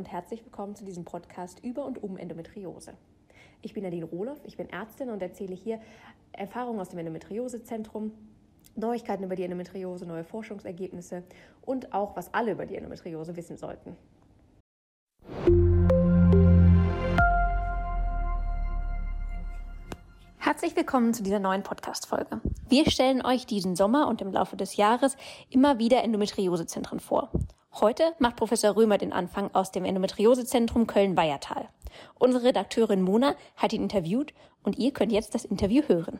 und herzlich willkommen zu diesem Podcast über und um Endometriose. Ich bin Nadine Rohloff, ich bin Ärztin und erzähle hier Erfahrungen aus dem Endometriosezentrum, Neuigkeiten über die Endometriose, neue Forschungsergebnisse und auch, was alle über die Endometriose wissen sollten. Herzlich willkommen zu dieser neuen Podcast-Folge. Wir stellen euch diesen Sommer und im Laufe des Jahres immer wieder Endometriosezentren vor. Heute macht Professor Römer den Anfang aus dem Endometriosezentrum Köln-Weiertal. Unsere Redakteurin Mona hat ihn interviewt und ihr könnt jetzt das Interview hören.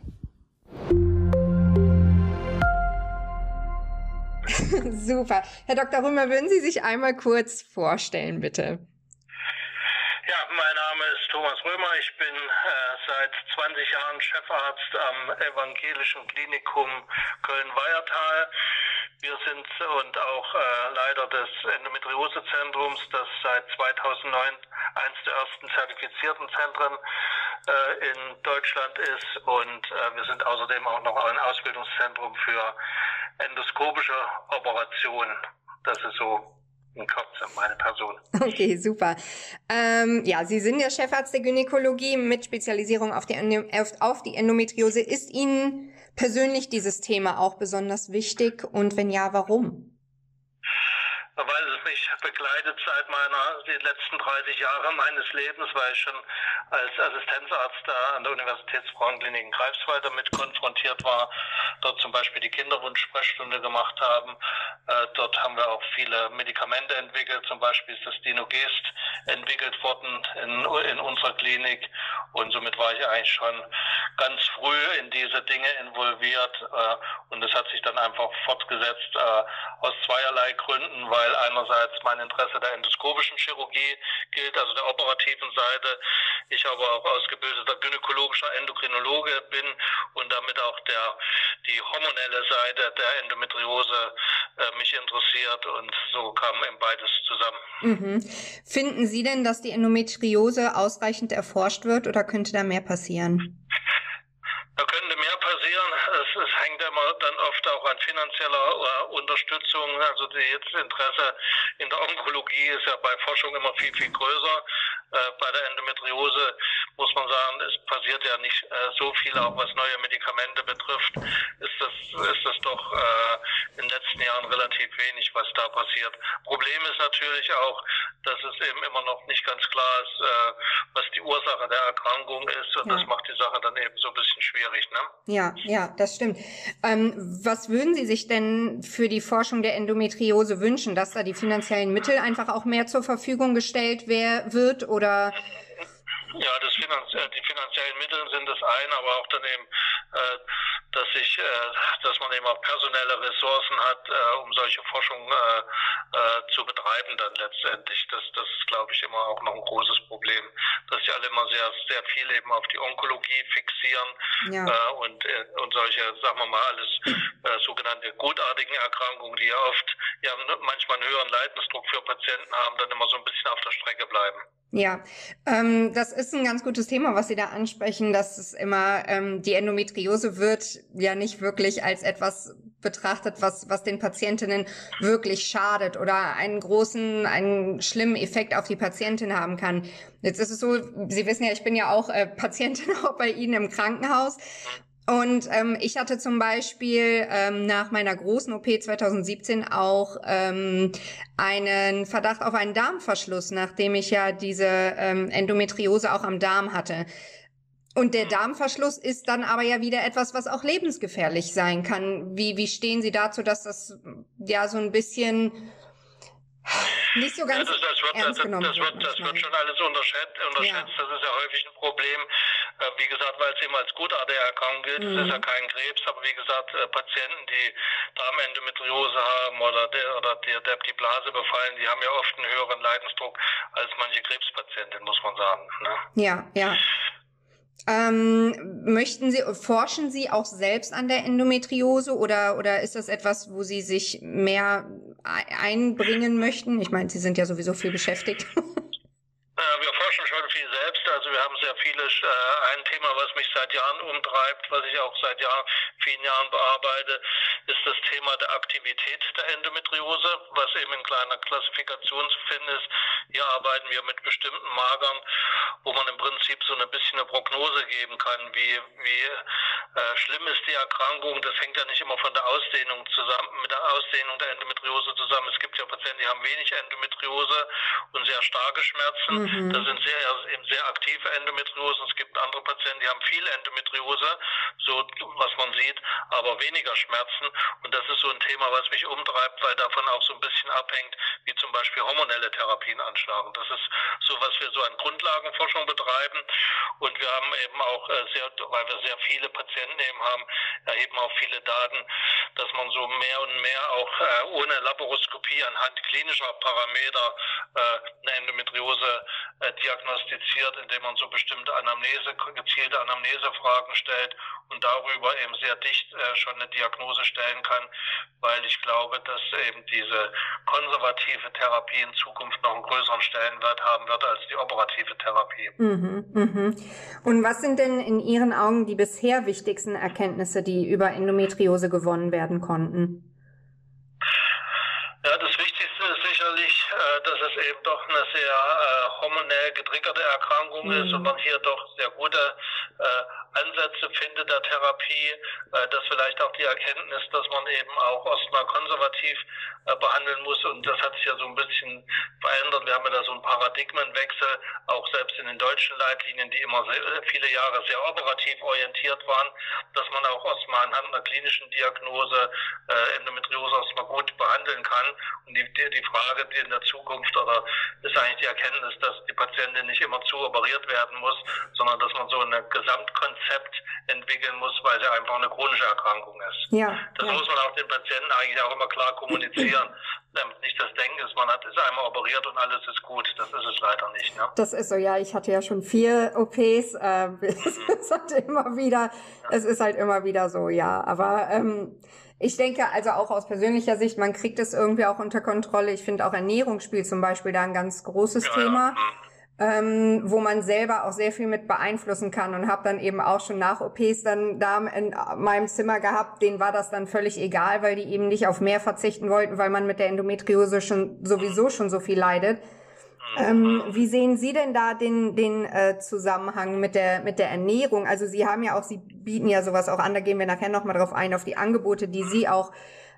Super. Herr Dr. Römer, würden Sie sich einmal kurz vorstellen, bitte? Ja, mein Name ist Thomas Römer. Ich bin äh, seit 20 Jahren Chefarzt am Evangelischen Klinikum Köln-Weiertal. Wir sind und auch äh, Leiter des Endometriosezentrums, das seit 2009 eines der ersten zertifizierten Zentren äh, in Deutschland ist. Und äh, wir sind außerdem auch noch ein Ausbildungszentrum für endoskopische Operationen. Das ist so in Kürze meine Person. Okay, super. Ähm, ja, Sie sind ja Chefarzt der Gynäkologie mit Spezialisierung auf die, auf die Endometriose. Ist Ihnen persönlich dieses Thema auch besonders wichtig und wenn ja, warum? Weil es mich begleitet seit meiner, die letzten 30 Jahre meines Lebens, weil ich schon als Assistenzarzt da an der Universitätsfrauenklinik in Greifswald damit konfrontiert war, dort zum Beispiel die Kinderwunsch-Sprechstunde gemacht haben. Äh, dort haben wir auch viele Medikamente entwickelt, zum Beispiel ist das Dinogest entwickelt worden in, in unserer Klinik und somit war ich eigentlich schon ganz früh in diese Dinge involviert äh, und es hat sich dann einfach fortgesetzt äh, aus zweierlei Gründen, weil einerseits mein Interesse der endoskopischen Chirurgie gilt, also der operativen Seite. Ich aber auch ausgebildeter gynäkologischer Endokrinologe bin und damit auch der, die hormonelle Seite der Endometriose äh, mich interessiert und so kam eben beides zusammen. Mhm. Finden Sie denn, dass die Endometriose ausreichend erforscht wird oder könnte da mehr passieren? Passieren. Es, es hängt immer dann oft auch an finanzieller äh, Unterstützung. Also das Interesse in der Onkologie ist ja bei Forschung immer viel, viel größer. Äh, bei der Endometriose muss man sagen, es passiert ja nicht äh, so viel, auch was neue Medikamente betrifft. Ist das, ist das doch äh, in den letzten Jahren relativ wenig, was da passiert. Problem ist natürlich auch, dass es eben immer noch nicht ganz klar ist, äh, was die Ursache der Erkrankung ist. Und ja. das macht die Sache dann eben so ein bisschen schwierig ne? Ja, ja, das stimmt. Ähm, was würden Sie sich denn für die Forschung der Endometriose wünschen, dass da die finanziellen Mittel einfach auch mehr zur Verfügung gestellt wer wird oder ja, das Finanz äh, die finanziellen Mittel sind das eine, aber auch dann eben, äh, dass sich, äh, dass man eben auch personelle Ressourcen hat, äh, um solche Forschung äh, äh, zu betreiben dann letztendlich. Das, das ist, glaube ich, immer auch noch ein großes Problem, dass sie alle immer sehr, sehr viel eben auf die Onkologie fixieren ja. und, und solche, sagen wir mal, alles sogenannte gutartigen Erkrankungen, die ja oft ja manchmal einen höheren Leidensdruck für Patienten haben, dann immer so ein bisschen auf der Strecke bleiben. Ja, ähm, das ist ein ganz gutes Thema, was Sie da ansprechen, dass es immer ähm, die Endometriose wird ja nicht wirklich als etwas betrachtet, was was den Patientinnen wirklich schadet oder einen großen, einen schlimmen Effekt auf die Patientin haben kann. Jetzt ist es so, Sie wissen ja, ich bin ja auch äh, Patientin auch bei Ihnen im Krankenhaus und ähm, ich hatte zum Beispiel ähm, nach meiner großen OP 2017 auch ähm, einen Verdacht auf einen Darmverschluss, nachdem ich ja diese ähm, Endometriose auch am Darm hatte. Und der Darmverschluss ist dann aber ja wieder etwas, was auch lebensgefährlich sein kann. Wie, wie stehen Sie dazu, dass das ja so ein bisschen nicht so ganz ja, das, das, wird, ernst das, genommen das, wird, das wird schon alles unterschätzt. unterschätzt. Ja. Das ist ja häufig ein Problem. Wie gesagt, weil es eben als gutartige Erkrankung gilt. Mhm. Es ist ja kein Krebs, aber wie gesagt, äh, Patienten, die Darmendometriose haben oder, der, oder der, der die Blase befallen, die haben ja oft einen höheren Leidensdruck als manche Krebspatienten, muss man sagen. Ne? Ja, ja. Ähm, möchten Sie, forschen Sie auch selbst an der Endometriose oder, oder ist das etwas, wo Sie sich mehr einbringen möchten? Ich meine, Sie sind ja sowieso viel beschäftigt. Äh, wir forschen schon viel selbst. Also wir haben sehr viele, äh, ein Thema, was mich seit Jahren umtreibt, was ich auch seit Jahr, vielen Jahren bearbeite, ist das Thema der Aktivität der Endometriose, was eben in kleiner Klassifikation zu finden ist. Hier arbeiten wir mit bestimmten Magern, wo man im Prinzip so ein bisschen eine Prognose geben kann, wie, wie äh, schlimm ist die Erkrankung. Das hängt ja nicht immer von der Ausdehnung zusammen, mit der Ausdehnung der Endometriose zusammen. Es gibt ja Patienten, die haben wenig Endometriose und sehr starke Schmerzen. Mhm. Das sind sehr, eben sehr aktive Endometriosen. Es gibt andere Patienten, die haben viel Endometriose, so was man sieht, aber weniger Schmerzen. Und das ist so ein Thema, was mich umtreibt, weil davon auch so ein bisschen abhängt, wie zum Beispiel hormonelle Therapien anschlagen. Das ist so, was wir so an Grundlagenforschung betreiben. Und wir haben eben auch äh, sehr, weil wir sehr viele Patienten eben haben, erheben auch viele Daten, dass man so mehr und mehr auch äh, ohne Laparoskopie anhand klinischer Parameter äh, eine Endometriose diagnostiziert, indem man so bestimmte Anamnese, gezielte Anamnesefragen stellt und darüber eben sehr dicht schon eine Diagnose stellen kann, weil ich glaube, dass eben diese konservative Therapie in Zukunft noch einen größeren Stellenwert haben wird als die operative Therapie. Mhm, mhm. Und was sind denn in Ihren Augen die bisher wichtigsten Erkenntnisse, die über Endometriose gewonnen werden konnten? Ja, das Wichtigste ist sicherlich, äh, dass es eben doch eine sehr äh, hormonell getriggerte Erkrankung mhm. ist und man hier doch sehr gute äh, Ansätze findet der Therapie, dass vielleicht auch die Erkenntnis, dass man eben auch erstmal konservativ behandeln muss und das hat sich ja so ein bisschen verändert. Wir haben ja da so einen Paradigmenwechsel, auch selbst in den deutschen Leitlinien, die immer sehr, viele Jahre sehr operativ orientiert waren, dass man auch erstmal anhand einer klinischen Diagnose Endometriose erstmal gut behandeln kann. Und die, die, die Frage die in der Zukunft oder ist eigentlich die Erkenntnis, dass die Patientin nicht immer zu operiert werden muss, sondern dass man so eine Gesamtkonzept Konzept entwickeln muss, weil sie einfach eine chronische Erkrankung ist. Ja, das ja. muss man auch den Patienten eigentlich auch immer klar kommunizieren. damit nicht das Denken ist, man hat, ist einmal operiert und alles ist gut. Das ist es leider nicht. Ne? Das ist so, ja, ich hatte ja schon vier OPs. Äh, mhm. es hat immer wieder, ja. es ist halt immer wieder so, ja. Aber ähm, ich denke also auch aus persönlicher Sicht, man kriegt es irgendwie auch unter Kontrolle. Ich finde auch Ernährung spielt zum Beispiel da ein ganz großes ja, Thema. Ja. Mhm ähm, wo man selber auch sehr viel mit beeinflussen kann und habe dann eben auch schon nach OPs dann da in meinem Zimmer gehabt, denen war das dann völlig egal, weil die eben nicht auf mehr verzichten wollten, weil man mit der Endometriose schon sowieso schon so viel leidet. Ähm, wie sehen Sie denn da den, den äh, Zusammenhang mit der, mit der Ernährung? Also Sie haben ja auch, Sie bieten ja sowas auch an, da gehen wir nachher nochmal drauf ein, auf die Angebote, die Sie auch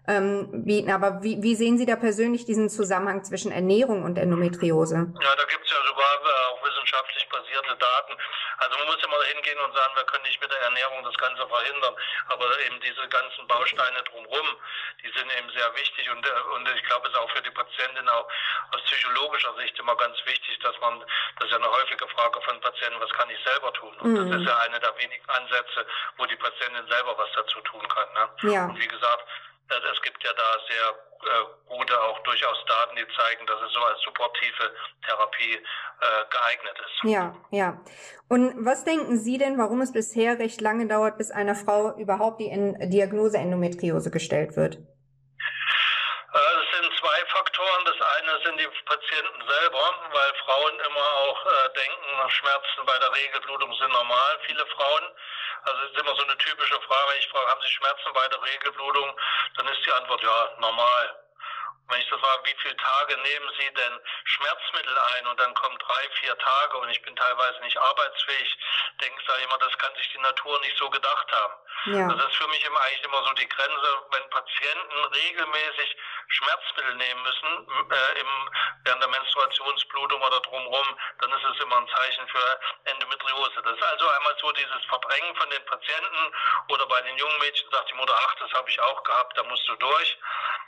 ähm, bieten. Aber wie, wie sehen Sie da persönlich diesen Zusammenhang zwischen Ernährung und Endometriose? Ja, da gibt es ja sogar äh, auch wissenschaftlich basierte Daten. Also man muss ja mal hingehen und sagen, wir können nicht mit der Ernährung das Ganze verhindern. Aber eben diese ganzen Bausteine drumherum, die sind eben sehr wichtig. Und, äh, und ich glaube, es ist auch für die Patientin auch aus psychologischer Sicht immer ganz wichtig, dass man, das ist ja eine häufige Frage von Patienten, was kann ich selber tun? Und mhm. das ist ja eine der wenigen Ansätze, wo die Patientin selber was dazu tun kann. Ne? Ja. Und wie gesagt, es gibt ja da sehr äh, gute, auch durchaus Daten, die zeigen, dass es so als supportive Therapie äh, geeignet ist. Ja, ja. Und was denken Sie denn, warum es bisher recht lange dauert, bis einer Frau überhaupt die Diagnose Endometriose gestellt wird? Äh, es sind zwei Faktoren. Das eine sind die Patienten selber, weil Frauen immer auch äh, denken, Schmerzen bei der Regelblutung sind normal. Viele Frauen also es ist immer so eine typische Frage, ich frage, haben Sie Schmerzen bei der Regelblutung? Dann ist die Antwort ja, normal. Wenn ich so frage, wie viele Tage nehmen Sie denn Schmerzmittel ein und dann kommen drei, vier Tage und ich bin teilweise nicht arbeitsfähig, denke ich immer, das kann sich die Natur nicht so gedacht haben. Ja. Also das ist für mich immer eigentlich immer so die Grenze, wenn Patienten regelmäßig Schmerzmittel nehmen müssen äh, im, während der Menstruationsblutung oder drumherum, dann ist es immer ein Zeichen für Endometriose. Das ist also einmal so dieses Verdrängen von den Patienten oder bei den jungen Mädchen sagt die Mutter, ach, das habe ich auch gehabt, da musst du durch.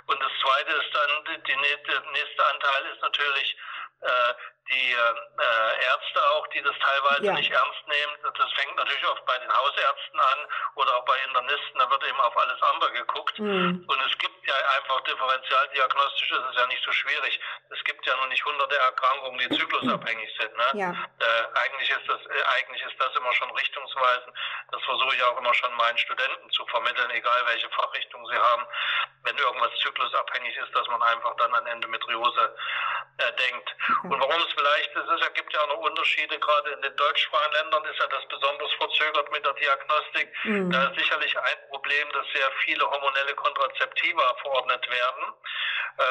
Und das Zweite ist dann, der nächste Anteil ist natürlich äh, die äh, Ärzte auch, die das teilweise ja. nicht ernst nehmen. Das fängt natürlich oft bei den Hausärzten an oder auch bei Internisten, da wird eben auf alles andere geguckt. Mhm. Und es gibt ja einfach differenzialdiagnostisch, ist es ja nicht so schwierig. Es gibt ja noch nicht hunderte Erkrankungen, die zyklusabhängig sind. Ne? Ja. Äh, eigentlich, ist das, äh, eigentlich ist das immer schon richtungsweisend. Das versuche ich auch immer schon meinen Studenten zu vermitteln, egal welche Fachrichtung sie haben. Wenn irgendwas zyklusabhängig ist, dass man einfach dann an Endometriose äh, denkt. Und warum es vielleicht ist, es gibt ja auch noch Unterschiede, gerade in den deutschsprachigen Ländern ist ja das besonders verzögert mit der Diagnostik. Mhm. Da ist sicherlich ein Problem, dass sehr viele hormonelle Kontrazeptiva verordnet werden, äh,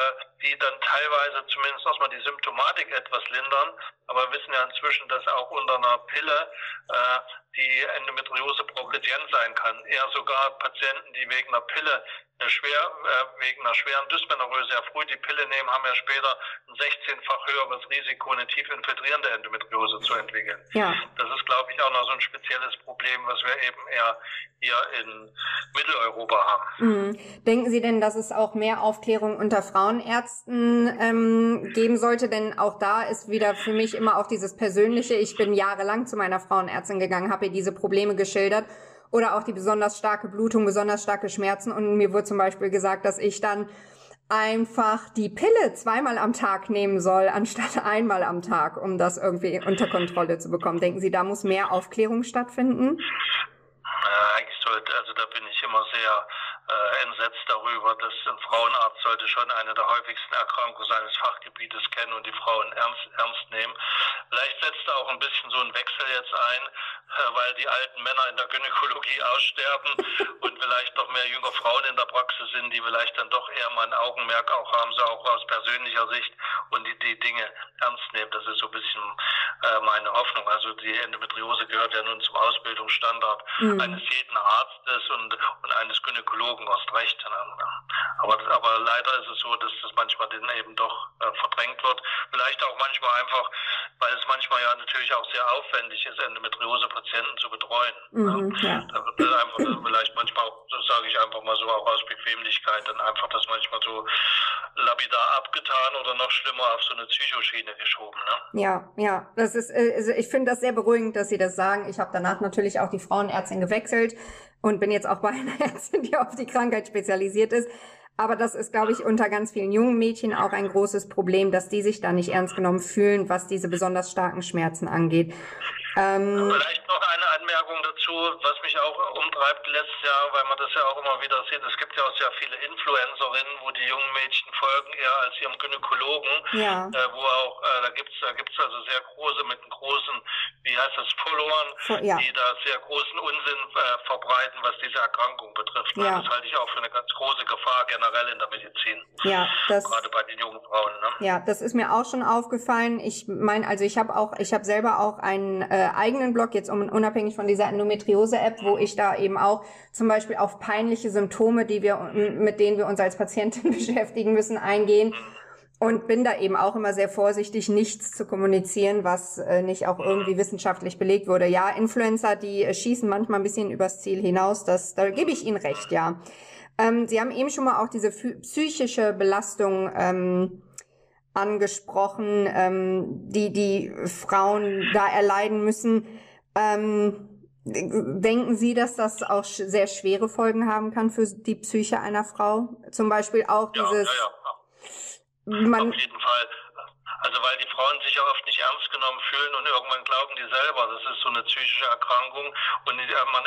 die dann teilweise zumindest erstmal die Symptomatik etwas lindern. Aber wir wissen ja inzwischen, dass auch unter einer Pille äh, die Endometriose progredient sein kann. Eher sogar Patienten, die wegen einer Pille schwer, äh, wegen einer schweren Dysmenorrhoe sehr früh die Pille nehmen, haben ja später ein 16-fach höheres Risiko, eine tief infiltrierende Endometriose zu entwickeln. Ja. Das ist, glaube ich, auch noch so ein spezielles Problem, was wir eben eher hier in Mitteleuropa haben. Mhm. Denken Sie denn, dass es auch mehr Aufklärung unter Frauenärzten ähm, geben sollte? Denn auch da ist wieder für mich immer auch dieses Persönliche. Ich bin jahrelang zu meiner Frauenärztin gegangen, habe ihr diese Probleme geschildert oder auch die besonders starke Blutung, besonders starke Schmerzen. Und mir wurde zum Beispiel gesagt, dass ich dann einfach die Pille zweimal am Tag nehmen soll, anstatt einmal am Tag, um das irgendwie unter Kontrolle zu bekommen. Denken Sie, da muss mehr Aufklärung stattfinden? Ja, eigentlich sollte, also da bin ich immer sehr äh, entsetzt darüber, dass ein Frauenarzt sollte schon eine der häufigsten Erkrankungen seines Fachgebietes kennen und die Frauen ernst, ernst nehmen. Vielleicht setzt da auch ein bisschen so ein Wechsel jetzt ein, äh, weil die alten Männer in der Gynäkologie aussterben und vielleicht noch mehr junge Frauen in der Praxis sind, die vielleicht dann doch eher mal ein Augenmerk auch haben, so auch aus persönlicher Sicht und die, die Dinge ernst nehmen. Das ist so ein bisschen äh, meine Hoffnung. Also die Endometriose gehört ja nun zum Ausbildungsstandard mhm. eines jeden Arztes und, und eines Gynäkologen hast recht. Aber, aber leider ist es so, dass das manchmal dann eben doch äh, verdrängt wird. Vielleicht auch manchmal einfach, weil es manchmal ja natürlich auch sehr aufwendig ist, Endometriose-Patienten zu betreuen. Mhm, ja. Da wird einfach vielleicht manchmal auch, das sage ich einfach mal so, auch aus Bequemlichkeit, dann einfach das manchmal so lapidar abgetan oder noch schlimmer auf so eine Psychoschiene geschoben. Ne? Ja, ja. Das ist, äh, also ich finde das sehr beruhigend, dass Sie das sagen. Ich habe danach natürlich auch die Frauenärztin gewechselt und bin jetzt auch bei einer Ärztin, die auf die Krankheit spezialisiert ist. Aber das ist, glaube ich, unter ganz vielen jungen Mädchen auch ein großes Problem, dass die sich da nicht ernst genommen fühlen, was diese besonders starken Schmerzen angeht. Ähm, Vielleicht noch eine Anmerkung dazu, was mich auch umtreibt letztes Jahr, weil man das ja auch immer wieder sieht. Es gibt ja auch sehr viele Influencerinnen, wo die jungen Mädchen folgen eher als ihrem Gynäkologen. Ja. Äh, wo auch, äh, da gibt's da gibt's also sehr große, mit großen, wie heißt das, Followern, ja. die da sehr großen Unsinn äh, verbreiten, was diese Erkrankung betrifft. Ja. Das halte ich auch für eine ganz große Gefahr generell in der Medizin. Ja, das, gerade bei den jungen Frauen. Ne? Ja, das ist mir auch schon aufgefallen. Ich meine, also ich habe auch, ich habe selber auch einen äh, eigenen Blog, jetzt unabhängig von dieser Endometriose-App, wo ich da eben auch zum Beispiel auf peinliche Symptome, die wir, mit denen wir uns als Patientin beschäftigen müssen, eingehen. Und bin da eben auch immer sehr vorsichtig, nichts zu kommunizieren, was äh, nicht auch irgendwie wissenschaftlich belegt wurde. Ja, Influencer, die äh, schießen manchmal ein bisschen übers Ziel hinaus, das, da gebe ich Ihnen recht, ja. Ähm, Sie haben eben schon mal auch diese psychische Belastung ähm, angesprochen, ähm, die die Frauen da erleiden müssen. Ähm, denken Sie, dass das auch sehr schwere Folgen haben kann für die Psyche einer Frau? Zum Beispiel auch dieses. Ja, ja, ja. Man, Auf jeden Fall. Also weil die Frauen sich ja oft nicht ernst genommen fühlen und irgendwann glauben die selber, das ist so eine psychische Erkrankung und man,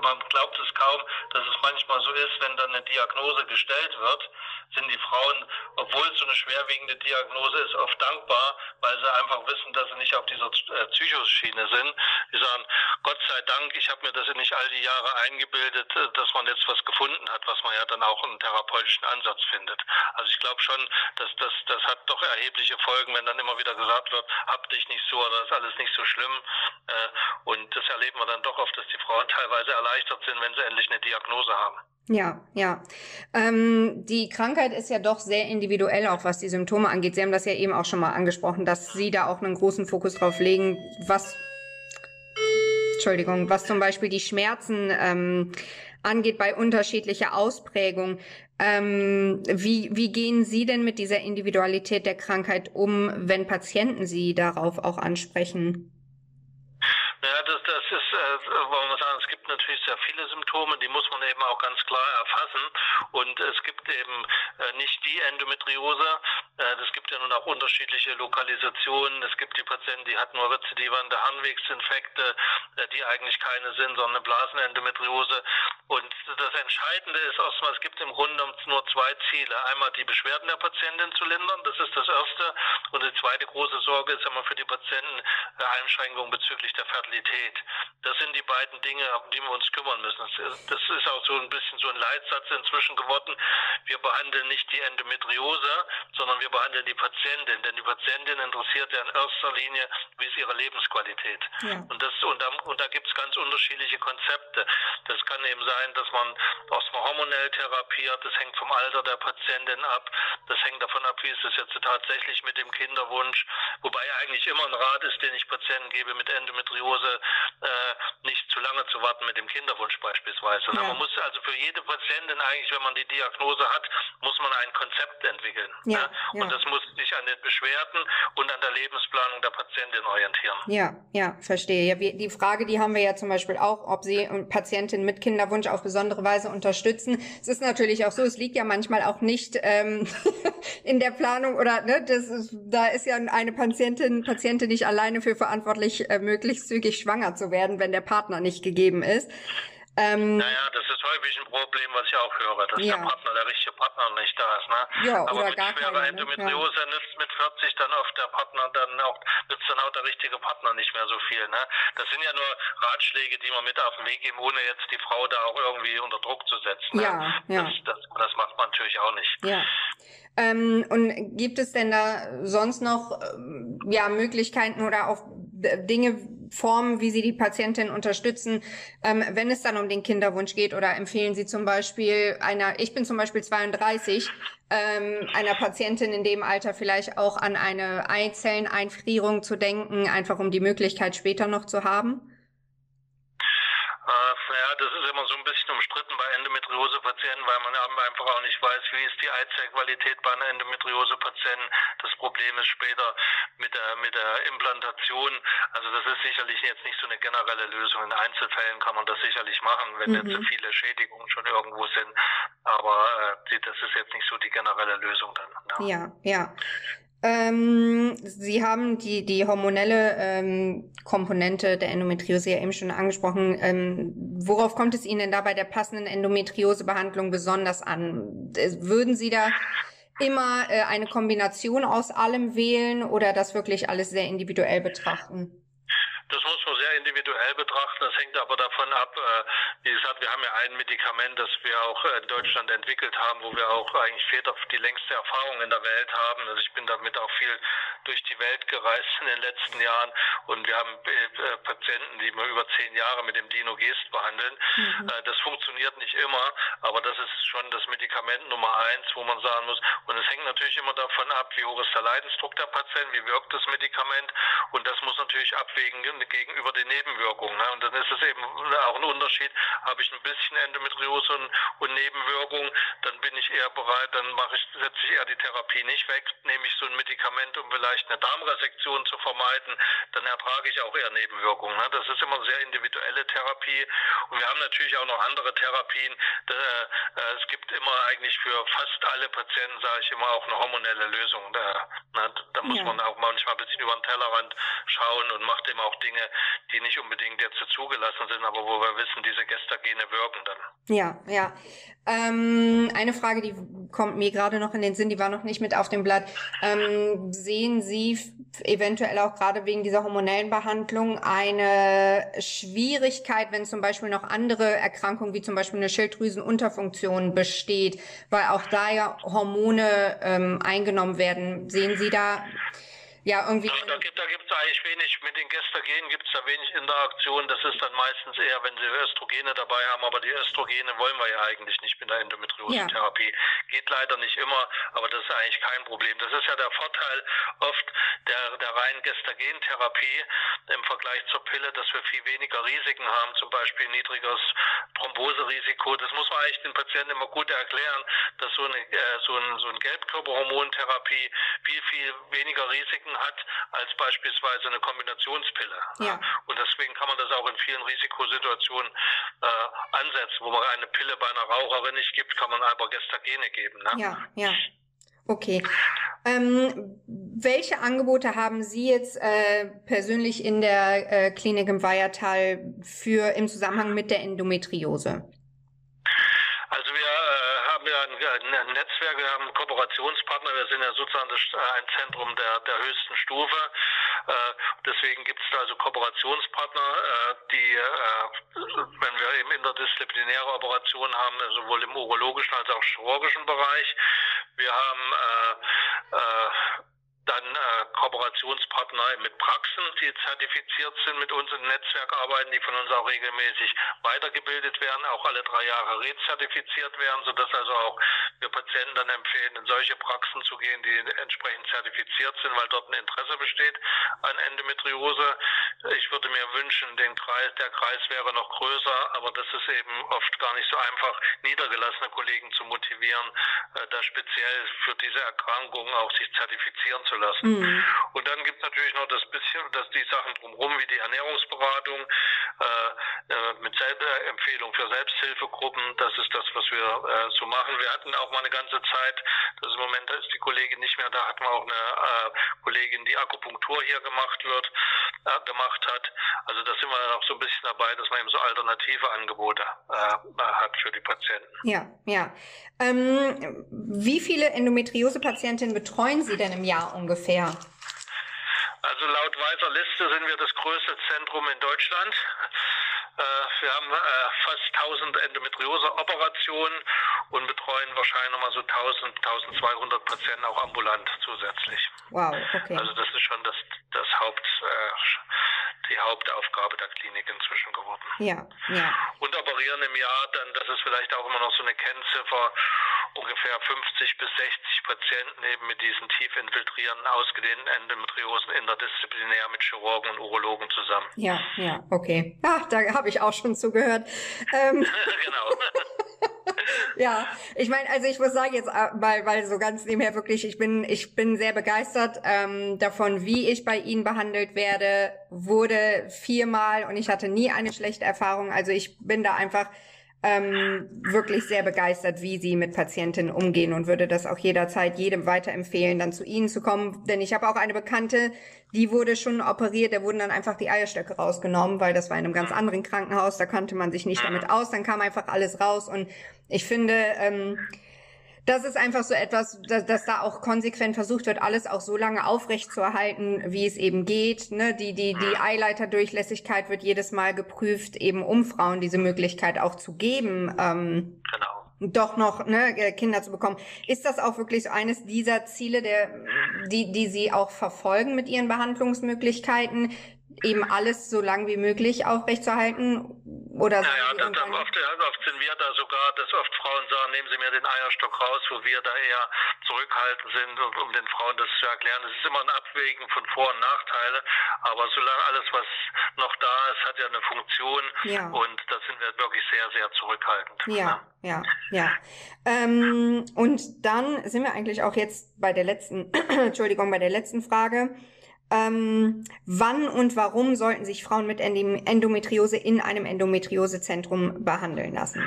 man glaubt es kaum, dass es manchmal so ist, wenn dann eine Diagnose gestellt wird, sind die Frauen, obwohl es so eine schwerwiegende Diagnose ist, oft dankbar, weil sie einfach wissen, dass sie nicht auf dieser äh, Psychoschiene sind. Die sagen, Gott sei Dank, ich habe mir das nicht all die Jahre eingebildet, äh, dass man jetzt was gefunden hat, was man ja dann auch einen therapeutischen Ansatz findet. Also ich glaube schon, dass das, das hat doch erhebliche Folgen, wenn dann immer wieder gesagt wird, hab dich nicht so oder ist alles nicht so schlimm. Äh, und das erleben wir dann doch oft, dass die Frauen teilweise erleichtert sind, wenn sie endlich eine Diagnose haben. Ja, ja. Ähm, die Krankheit ist ja doch sehr individuell, auch was die Symptome angeht. Sie haben das ja eben auch schon mal angesprochen, dass Sie da auch einen großen Fokus drauf legen, was, Entschuldigung, was zum Beispiel die Schmerzen ähm, angeht bei unterschiedlicher Ausprägung. Ähm, wie, wie gehen Sie denn mit dieser Individualität der Krankheit um, wenn Patienten Sie darauf auch ansprechen? Ja, das, das ist, äh, wollen wir sagen, es gibt natürlich sehr viele Symptome, die muss man eben auch ganz klar erfassen. Und es gibt eben äh, nicht die Endometriose. Äh, es gibt ja nun auch unterschiedliche Lokalisationen. Es gibt die Patienten, die hatten nur rezidivante Harnwegsinfekte, äh, die eigentlich keine sind, sondern eine Blasenendometriose. Und das Entscheidende ist es gibt im Grunde nur zwei Ziele. Einmal die Beschwerden der Patientin zu lindern, das ist das Erste. Und die zweite große Sorge ist immer für die Patienten Einschränkungen bezüglich der Fertilität. Das sind die beiden Dinge, um die wir uns kümmern müssen. Das ist auch so ein bisschen so ein Leitsatz inzwischen geworden. Wir behandeln nicht die Endometriose, sondern wir behandeln die Patientin. Denn die Patientin interessiert ja in erster Linie, wie ist ihre Lebensqualität. Ja. Und, das, und da, und da gibt es ganz unterschiedliche Konzepte. Das kann eben sein, dass man erstmal hormonell therapiert. Das hängt vom Alter der Patientin ab. Das hängt davon ab, wie ist es jetzt tatsächlich mit dem Kinderwunsch. Wobei eigentlich immer ein Rat ist, den ich Patienten gebe mit Endometriose, äh, nicht zu lange zu warten mit dem Kinderwunsch beispielsweise. Ja. Man muss also für jede Patientin eigentlich, wenn man die Diagnose hat, muss man ein Konzept entwickeln. Ja, ne? ja. Und das muss sich an den Beschwerden und an der Lebensplanung der Patientin orientieren. Ja, ja, verstehe. Ja, wir, die Frage, die haben wir ja zum Beispiel auch, ob Sie Patientinnen mit Kinderwunsch auf besondere Weise unterstützen. Es ist natürlich auch so, es liegt ja manchmal auch nicht ähm, in der Planung oder ne, das ist, da ist ja eine Patientin, Patientin nicht alleine für verantwortlich, äh, möglichst zügig schwanger zu werden, wenn der Partner nicht gegeben ist. Ähm, naja, das ist häufig ein Problem, was ich auch höre, dass ja. der Partner, der richtige Partner nicht da ist. Ne? Ja, Aber mit schwerer Endometriose ne? ja. nützt mit 40 dann oft der Partner dann auch, nützt dann auch der richtige Partner nicht mehr so viel. Ne? Das sind ja nur Ratschläge, die man mit auf den Weg geben, ohne jetzt die Frau da auch irgendwie unter Druck zu setzen. Ne? Ja, ja. Das, das, das macht man natürlich auch nicht. Ja. Ähm, und gibt es denn da sonst noch ähm, ja Möglichkeiten oder auch Dinge, Formen, wie Sie die Patientin unterstützen, ähm, wenn es dann um den Kinderwunsch geht? Oder empfehlen Sie zum Beispiel einer, ich bin zum Beispiel 32, ähm, einer Patientin in dem Alter vielleicht auch an eine Eizelleneinfrierung zu denken, einfach um die Möglichkeit später noch zu haben? Äh, ja, das ist immer so ein bisschen umstritten bei Endometriose-Patienten, weil man einfach auch nicht weiß, wie ist die Eizellqualität bei einer Endometriose-Patienten. Das Problem ist später mit der, mit der Implantation. Also das ist sicherlich jetzt nicht so eine generelle Lösung. In Einzelfällen kann man das sicherlich machen, wenn mhm. jetzt viele Schädigungen schon irgendwo sind. Aber äh, das ist jetzt nicht so die generelle Lösung dann. Ja, ja. ja. Ähm, Sie haben die, die hormonelle ähm, Komponente der Endometriose ja eben schon angesprochen. Ähm, worauf kommt es Ihnen denn da bei der passenden Endometriosebehandlung besonders an? Äh, würden Sie da immer äh, eine Kombination aus allem wählen oder das wirklich alles sehr individuell betrachten? Das muss man sehr individuell betrachten. Das hängt aber davon ab, äh, wie gesagt, wir haben ja ein Medikament, das wir auch in Deutschland entwickelt haben, wo wir auch eigentlich die längste Erfahrung in der Welt haben. Also ich bin damit auch viel durch die Welt gereist in den letzten Jahren und wir haben äh, Patienten, die wir über zehn Jahre mit dem Dinogest behandeln. Mhm. Äh, das funktioniert nicht immer, aber das ist schon das Medikament Nummer eins, wo man sagen muss. Und es hängt natürlich immer davon ab, wie hoch ist der Leidensdruck der Patienten, wie wirkt das Medikament und das muss natürlich abwägen gegenüber den Nebenwirkungen. Ne? Und dann ist es eben auch ein Unterschied, habe ich ein bisschen Endometriose und, und Nebenwirkungen, dann bin ich eher bereit, dann mache ich, setze ich eher die Therapie nicht weg, nehme ich so ein Medikament, um vielleicht eine Darmresektion zu vermeiden, dann ertrage ich auch eher Nebenwirkungen. Ne? Das ist immer sehr individuelle Therapie. Und wir haben natürlich auch noch andere Therapien. Äh, es gibt immer eigentlich für fast alle Patienten, sage ich immer, auch eine hormonelle Lösung. Da, ne? da muss ja. man auch manchmal ein bisschen über den Tellerrand schauen und macht eben auch Dinge, Dinge, die nicht unbedingt jetzt zugelassen sind, aber wo wir wissen, diese Gestagene wirken dann. Ja, ja. Ähm, eine Frage, die kommt mir gerade noch in den Sinn, die war noch nicht mit auf dem Blatt. Ähm, sehen Sie eventuell auch gerade wegen dieser hormonellen Behandlung eine Schwierigkeit, wenn zum Beispiel noch andere Erkrankungen wie zum Beispiel eine Schilddrüsenunterfunktion besteht, weil auch da ja Hormone ähm, eingenommen werden. Sehen Sie da ja, irgendwie. Da, da gibt es eigentlich wenig, mit den Gestagenen gibt es da wenig Interaktion. Das ist dann meistens eher, wenn sie Östrogene dabei haben, aber die Östrogene wollen wir ja eigentlich nicht mit der Endometriosentherapie. Ja. Geht leider nicht immer, aber das ist eigentlich kein Problem. Das ist ja der Vorteil oft der, der reinen Gestagentherapie im Vergleich zur Pille, dass wir viel weniger Risiken haben, zum Beispiel niedriges Thromboserisiko. Das muss man eigentlich den Patienten immer gut erklären, dass so eine, äh, so ein, so ein Gelbkörperhormontherapie viel, viel weniger Risiken Risiken hat als beispielsweise eine Kombinationspille. Ja. Und deswegen kann man das auch in vielen Risikosituationen äh, ansetzen, wo man eine Pille bei einer Raucherin nicht gibt, kann man aber Gestagene geben. Ne? Ja, ja. Okay. Ähm, welche Angebote haben Sie jetzt äh, persönlich in der äh, Klinik im Weihertal für im Zusammenhang mit der Endometriose? Ja ein Netzwerk, wir haben Kooperationspartner, wir sind ja sozusagen das, äh, ein Zentrum der, der höchsten Stufe. Äh, deswegen gibt es also Kooperationspartner, äh, die, wenn wir eben interdisziplinäre Operationen haben, sowohl im urologischen als auch chirurgischen Bereich. Wir haben dann äh, Kooperationspartner mit Praxen, die zertifiziert sind, mit uns Netzwerk arbeiten, die von uns auch regelmäßig weitergebildet werden, auch alle drei Jahre rezertifiziert werden, sodass also auch wir Patienten dann empfehlen, in solche Praxen zu gehen, die entsprechend zertifiziert sind, weil dort ein Interesse besteht an Endometriose. Ich würde mir wünschen, den Kreis, der Kreis wäre noch größer, aber das ist eben oft gar nicht so einfach, niedergelassene Kollegen zu motivieren, äh, da speziell für diese Erkrankung auch sich zertifizieren zu lassen. Mhm. Und dann gibt es natürlich noch das bisschen, dass die Sachen drumherum, wie die Ernährungsberatung, äh, äh, mit Empfehlung für Selbsthilfegruppen, das ist das, was wir äh, so machen. Wir hatten auch mal eine ganze Zeit, das im Moment ist die Kollegin nicht mehr, da hatten wir auch eine äh, Kollegin, die Akupunktur hier gemacht wird, äh, gemacht hat. Also da sind wir dann auch so ein bisschen dabei, dass man eben so alternative Angebote äh, hat für die Patienten. Ja, ja. Ähm, wie viele Endometriose-Patientinnen betreuen Sie denn im Jahr ungefähr? Also laut weißer Liste sind wir das größte Zentrum in Deutschland. Äh, wir haben äh, fast 1000 Endometriose-Operationen und betreuen wahrscheinlich nochmal so 1000, 1200 Patienten auch ambulant zusätzlich. Wow, okay. Also das ist schon das, das Haupt, äh, die Hauptaufgabe der Klinik inzwischen geworden. Ja, ja. Und operieren im Jahr dann, das ist vielleicht auch immer noch so eine Kennziffer, ungefähr 50 bis 60 Patienten eben mit diesen tief infiltrierenden, ausgedehnten Endometriosen interdisziplinär mit Chirurgen und Urologen zusammen. Ja, ja, okay. Ach, da habe ich auch schon zugehört. Ähm, genau. ja, ich meine, also ich muss sagen jetzt, äh, weil, weil so ganz nebenher wirklich, ich bin, ich bin sehr begeistert ähm, davon, wie ich bei Ihnen behandelt werde, wurde viermal und ich hatte nie eine schlechte Erfahrung. Also ich bin da einfach ähm, wirklich sehr begeistert, wie sie mit Patientinnen umgehen und würde das auch jederzeit jedem weiterempfehlen, dann zu ihnen zu kommen. Denn ich habe auch eine Bekannte, die wurde schon operiert, da wurden dann einfach die Eierstöcke rausgenommen, weil das war in einem ganz anderen Krankenhaus, da kannte man sich nicht damit aus, dann kam einfach alles raus und ich finde, ähm, das ist einfach so etwas, dass, dass da auch konsequent versucht wird, alles auch so lange aufrechtzuerhalten, wie es eben geht. Ne? Die, die, die Eileiterdurchlässigkeit wird jedes Mal geprüft, eben um Frauen diese Möglichkeit auch zu geben. Ähm, genau doch noch ne, äh, Kinder zu bekommen. Ist das auch wirklich so eines dieser Ziele, der, die, die Sie auch verfolgen mit Ihren Behandlungsmöglichkeiten, eben alles so lang wie möglich aufrechtzuerhalten? Oder naja, dann, dann oft, oft sind wir da sogar, dass oft Frauen sagen, nehmen Sie mir den Eierstock raus, wo wir da eher zurückhaltend sind, um den Frauen das zu erklären. Es ist immer ein Abwägen von Vor- und Nachteile, aber solange alles, was noch da ist, hat ja eine Funktion ja. und da sind wir wirklich sehr, sehr zurückhaltend. Ja, ja, ja. ja. Ähm, und dann sind wir eigentlich auch jetzt bei der letzten, Entschuldigung, bei der letzten Frage. Ähm, wann und warum sollten sich Frauen mit Endometriose in einem Endometriosezentrum behandeln lassen?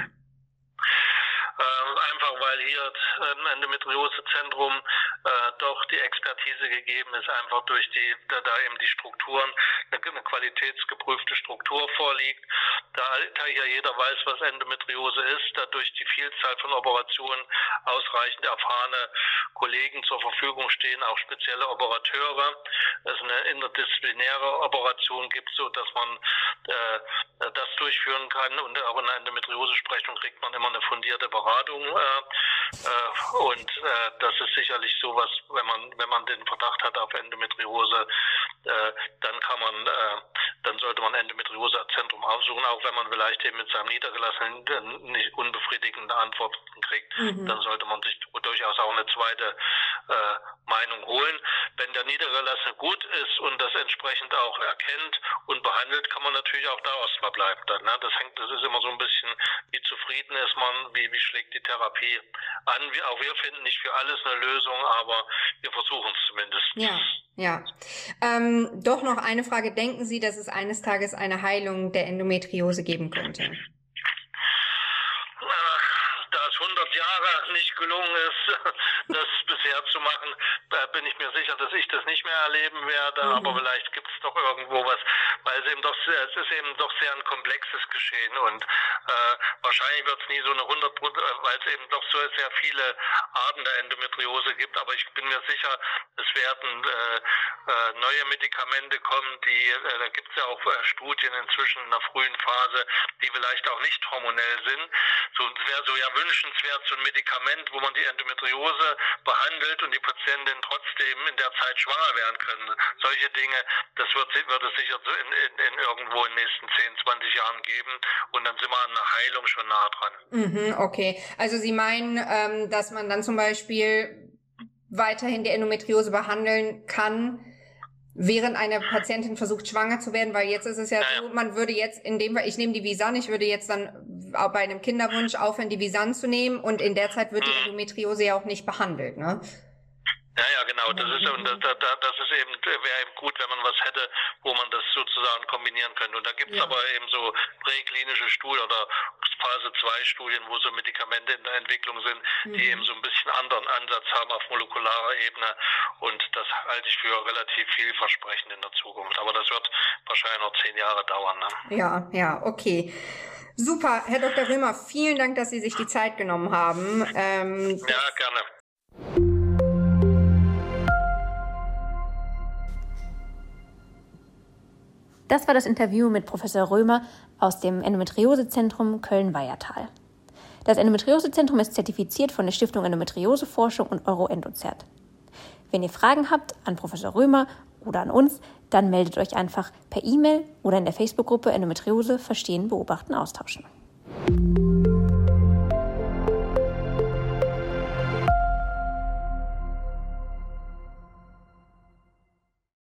Im Endometriosezentrum äh, doch die Expertise gegeben ist, einfach durch die, da, da eben die Strukturen, eine, qualitätsgeprüfte Struktur vorliegt, da, da ja jeder weiß, was Endometriose ist, da durch die Vielzahl von Operationen ausreichend erfahrene Kollegen zur Verfügung stehen, auch spezielle Operateure, es eine interdisziplinäre Operation gibt, so dass man äh, das durchführen kann. Und auch in der Endometriose-Sprechung kriegt man immer eine fundierte Beratung äh, äh, und äh, das ist sicherlich sowas, wenn man wenn man den Verdacht hat auf Endometriose, äh, dann kann man, äh, dann sollte man Endometriose-Zentrum aufsuchen, auch wenn man vielleicht eben mit seinem Niedergelassenen nicht unbefriedigende Antworten kriegt, mhm. dann sollte man sich durchaus auch eine zweite äh, Meinung holen. Wenn der Niedergelassene gut ist und das entsprechend auch erkennt und behandelt, kann man natürlich auch da erstmal bleiben. Dann, ne? Das hängt, das ist immer so ein bisschen, wie zufrieden ist man, wie, wie schlägt die Therapie an. Wir, auch wir finden nicht für alles eine Lösung, aber wir versuchen es zumindest. Ja, ja. Ähm, doch noch eine Frage. Denken Sie, dass es eines Tages eine Heilung der Endometriose geben könnte? Da ist 100 100 Jahre nicht gelungen ist, das bisher zu machen, da bin ich mir sicher, dass ich das nicht mehr erleben werde. Mhm. Aber vielleicht gibt es doch irgendwo was, weil es eben doch sehr, es ist eben doch sehr ein komplexes Geschehen und äh, wahrscheinlich wird es nie so eine 100 weil es eben doch so sehr viele Arten der Endometriose gibt. Aber ich bin mir sicher, es werden äh, äh, neue Medikamente kommen, die äh, da gibt es ja auch äh, Studien inzwischen in der frühen Phase, die vielleicht auch nicht hormonell sind. So wäre so ja wünschenswert so ein Medikament, wo man die Endometriose behandelt und die Patientin trotzdem in der Zeit schwanger werden können. Solche Dinge, das wird, wird es sicher in, in, in irgendwo in den nächsten 10, 20 Jahren geben und dann sind wir an der Heilung schon nah dran. Mhm, okay. Also Sie meinen, ähm, dass man dann zum Beispiel weiterhin die Endometriose behandeln kann, während eine Patientin versucht, schwanger zu werden, weil jetzt ist es ja, so, man würde jetzt in dem Fall, ich nehme die Visan, ich würde jetzt dann bei einem Kinderwunsch aufhören, die Visan zu nehmen und in der Zeit wird die mhm. Endometriose ja auch nicht behandelt, ne? Ja, ja, genau. Das ist, und das, das ist eben, wäre eben gut, wenn man was hätte, wo man das sozusagen kombinieren könnte. Und da gibt es ja. aber eben so präklinische Studien oder Phase 2 Studien, wo so Medikamente in der Entwicklung sind, mhm. die eben so ein bisschen anderen Ansatz haben auf molekularer Ebene. Und das halte ich für relativ vielversprechend in der Zukunft. Aber das wird wahrscheinlich noch zehn Jahre dauern. Ne? Ja, ja, okay. Super, Herr Dr. Römer, vielen Dank, dass Sie sich die Zeit genommen haben. Ähm, ja, gerne. Das war das Interview mit Professor Römer aus dem Endometriosezentrum Köln-Weiertal. Das Endometriosezentrum ist zertifiziert von der Stiftung Endometrioseforschung und Euroendozert. Wenn ihr Fragen habt an Professor Römer oder an uns, dann meldet euch einfach per E-Mail oder in der Facebook-Gruppe Endometriose Verstehen, Beobachten, Austauschen.